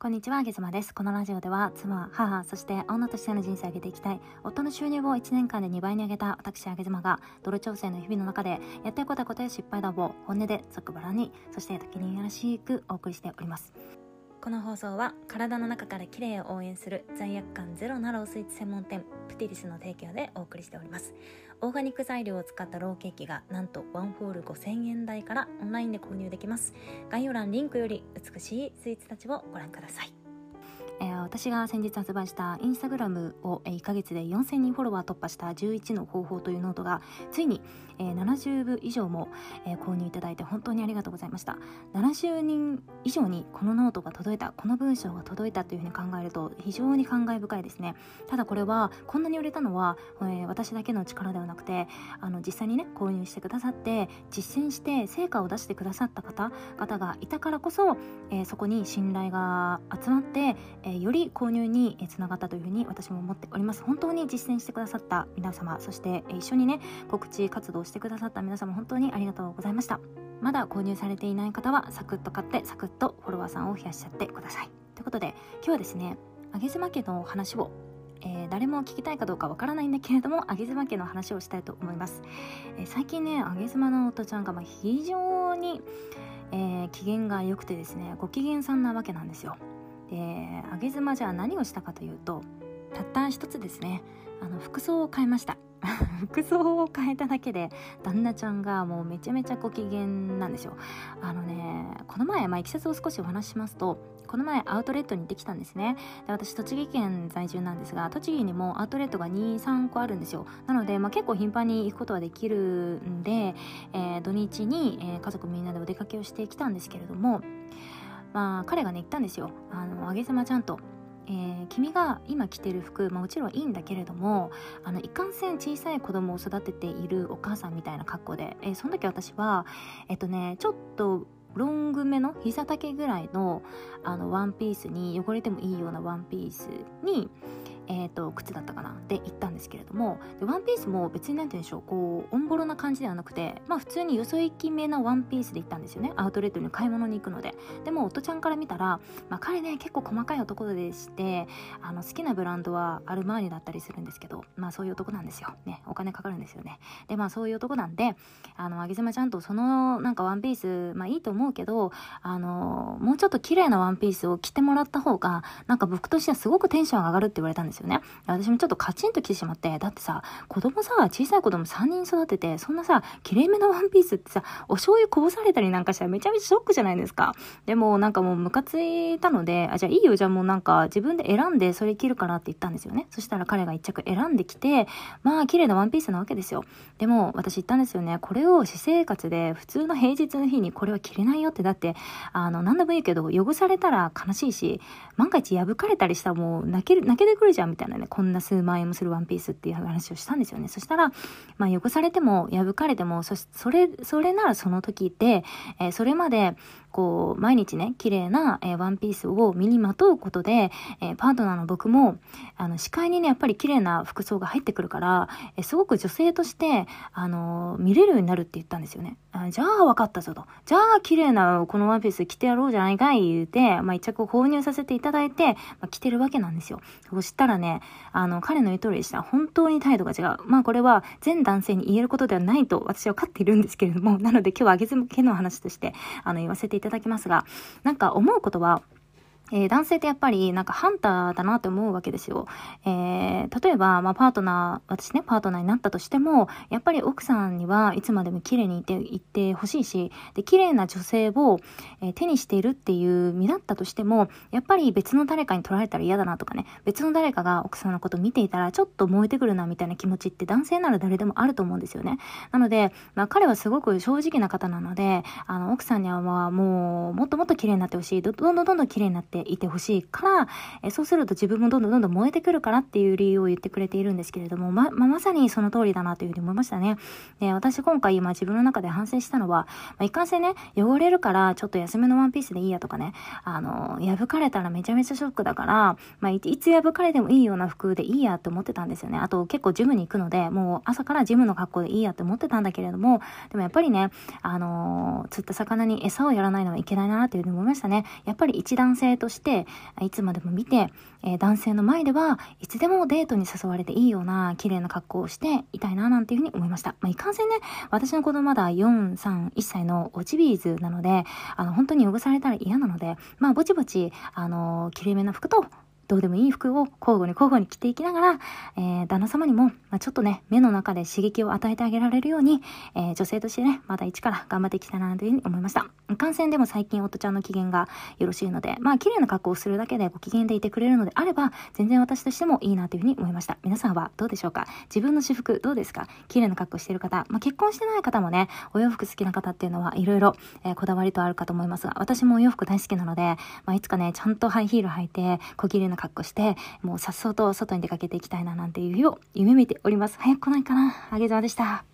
こんにちは、あげずまです。このラジオでは、妻、母、そして女としての人生を上げていきたい、夫の収入を1年間で2倍に上げた私、あげずまが、ドル調整の日々の中で、やってよかったことや失敗談を本音でざっくばらに、そして時にやらしくお送りしております。この放送は体の中から綺麗を応援する罪悪感ゼロなロースイーツ専門店プティリスの提供でお送りしております。オーガニック材料を使ったローケーキがなんとワンホール5000円台からオンラインで購入できます。概要欄リンクより美しいスイーツたちをご覧ください。私が先日発売したインスタグラムを1ヶ月で4000人フォロワー突破した11の方法というノートがついに、えー、70部以上も、購入いただいて本当にありがとうございました。70人以上にこのノートが届いたこの文章が届いたというふうに考えると非常に感慨深いですね。ただこれはこんなに売れたのは、私だけの力ではなくてあの実際にね購入してくださって実践して成果を出してくださった方々がいたからこそ、えそこに信頼が集まって、えより購入につながったというふうに私も思っております。本当に実践してくださった皆様そして一緒にね告知活動してくださった皆様本当にありがとうございました。まだ購入されていない方はサクッと買ってサクッとフォロワーさんを増やしちゃってください。ということで今日はですねあげ妻家の話をえー、誰も聞きたいかどうかわからないんだけれどもあげ妻家の話をしたいと思います、えー、最近ねあげ妻の夫ちゃんがま非常に、えー、機嫌が良くてですねご機嫌さんなわけなんですよ。であげ妻じゃあ何をしたかというとたった一つですね。あの服装を変えました。服装を変えただけで旦那ちゃんがもうめちゃめちゃご機嫌なんですよ。あのねこの前、まあ、いきさつを少しお話ししますとこの前アウトレットに行ってきたんですね。で私栃木県在住なんですが栃木にもアウトレットが23個あるんですよ。なので、まあ、結構頻繁に行くことはできるんで、えー、土日に、えー、家族みんなでお出かけをしてきたんですけれどもまあ彼がね言ったんですよ。あのあげさまちゃんと。えー、君が今着てる服、まあ、もちろんいいんだけれどもあのいかんせん小さい子供を育てているお母さんみたいな格好で、えー、その時私はえっとねちょっとロングめの膝丈ぐらいのあのワンピースに汚れてもいいようなワンピースに、えーと、靴だったかな？で行ったんですけれどもでワンピースも別に何て言うんでしょうこうオンボロな感じではなくてまあ普通によそ行きめなワンピースで行ったんですよね。アウトレットに買い物に行くので。でも夫ちゃんから見たら、まあ、彼ね結構細かい男でしてあの好きなブランドはアルマーニだったりするんですけどまあそういう男なんですよ。ねお金かかるんですよね。でまあそういう男なんであのあげずまちゃんとそのなんかワンピースまあいいと思うけどあのもうちょっと綺麗なワンピースを着てもらった方がなんか僕としてはすごくテンション上がるって言われたんですよね私もちょっとカチンと来てしまって、だってさ、子供さ、小さい子供3人育てて、そんなさ、綺麗めなワンピースってさ、お醤油こぼされたりなんかしたらめちゃめちゃショックじゃないですか。でもなんかもうムカついたので、あ、じゃあいいよ、じゃあもうなんか自分で選んでそれ着るからって言ったんですよね。そしたら彼が1着選んできて、まあ綺麗なワンピースなわけですよ。でも私言ったんですよね。これを私生活で普通の平日の日にこれは着れないよって、だって、あの、何でもいいけど、汚されたら悲しいし、万が一破かれたりしたらもう泣ける、泣けてくるじゃんみたいなね。こんな数万円もするワンピースっていう話をしたんですよね。そしたら、まあ、汚されても破かれても、そそれ、それならその時で、えー、それまで、こう、毎日ね、綺麗な、えー、ワンピースを身にまとうことで、えー、パートナーの僕も、あの、視界にね、やっぱり綺麗な服装が入ってくるから、えー、すごく女性として、あの見れるようになるって言ったんですよね。あじゃあ分かったぞと。じゃあ綺麗なこのワンピース着てやろうじゃないかい言うて、まあ、一着購入させていただいて、まあ、着てるわけなんですよ。そしたらね、あの、彼の言う通りでした。本当に態度が違う。まあこれは全男性に言えることではないと私は分かっているんですけれども、なので今日はあげずけの話として、あの、言わせていただきますが、なんか思うことは、えー、男性ってやっぱりなんかハンターだなって思うわけですよ。えー、例えば、まあ、パートナー、私ね、パートナーになったとしても、やっぱり奥さんにはいつまでも綺麗にいて、いてほしいし、で、綺麗な女性を、えー、手にしているっていう身だったとしても、やっぱり別の誰かに取られたら嫌だなとかね、別の誰かが奥さんのこと見ていたら、ちょっと燃えてくるなみたいな気持ちって男性なら誰でもあると思うんですよね。なので、まあ、彼はすごく正直な方なので、あの、奥さんにはまあ、もう、もっともっと綺麗になってほしい。どんどんどんどん綺麗になってていてほしいから、えそうすると自分もどんどんどんどん燃えてくるからっていう理由を言ってくれているんですけれども、ま、ままさにその通りだなというふうに思いましたね。で、私今回今自分の中で反省したのは、まあ、一貫性ね、汚れるからちょっと安めのワンピースでいいやとかね、あの、破かれたらめちゃめちゃショックだから、まあ、いつ破かれてもいいような服でいいやって思ってたんですよね。あと結構ジムに行くので、もう朝からジムの格好でいいやって思ってたんだけれども、でもやっぱりね、あの釣った魚に餌をやらないのはいけないなっていうふうに思いましたね。やっぱり一男性ととして、いつまでも見て、えー、男性の前ではいつでもデートに誘われていいような綺麗な格好をしていたいななんていうふうに思いました。まあ、いかんせんね、私の子供まだ4、3、1歳のオチビーズなので、あの、本当に汚されたら嫌なので、まあ、ぼちぼち、あの、綺麗めな服と、どうでもいい服を交互に交互に着ていきながら、えー、旦那様にも、まあ、ちょっとね、目の中で刺激を与えてあげられるように、えー、女性としてね、また一から頑張っていきたいなというふうに思いました。感染でも最近夫ちゃんの機嫌がよろしいので、まあ、綺麗な格好をするだけでご機嫌でいてくれるのであれば、全然私としてもいいなというふうに思いました。皆さんはどうでしょうか？自分の私服どうですか？綺麗な格好してる方、まあ、結婚してない方もね、お洋服好きな方っていうのはいろいろ、えー、こだわりとあるかと思いますが、私もお洋服大好きなので、まあ、いつかね、ちゃんとハイヒール履いて、小綺麗な格好して、もうさっそうと外に出かけていきたいななんていう日を夢見ております。早く来ないかな。あげざまでした。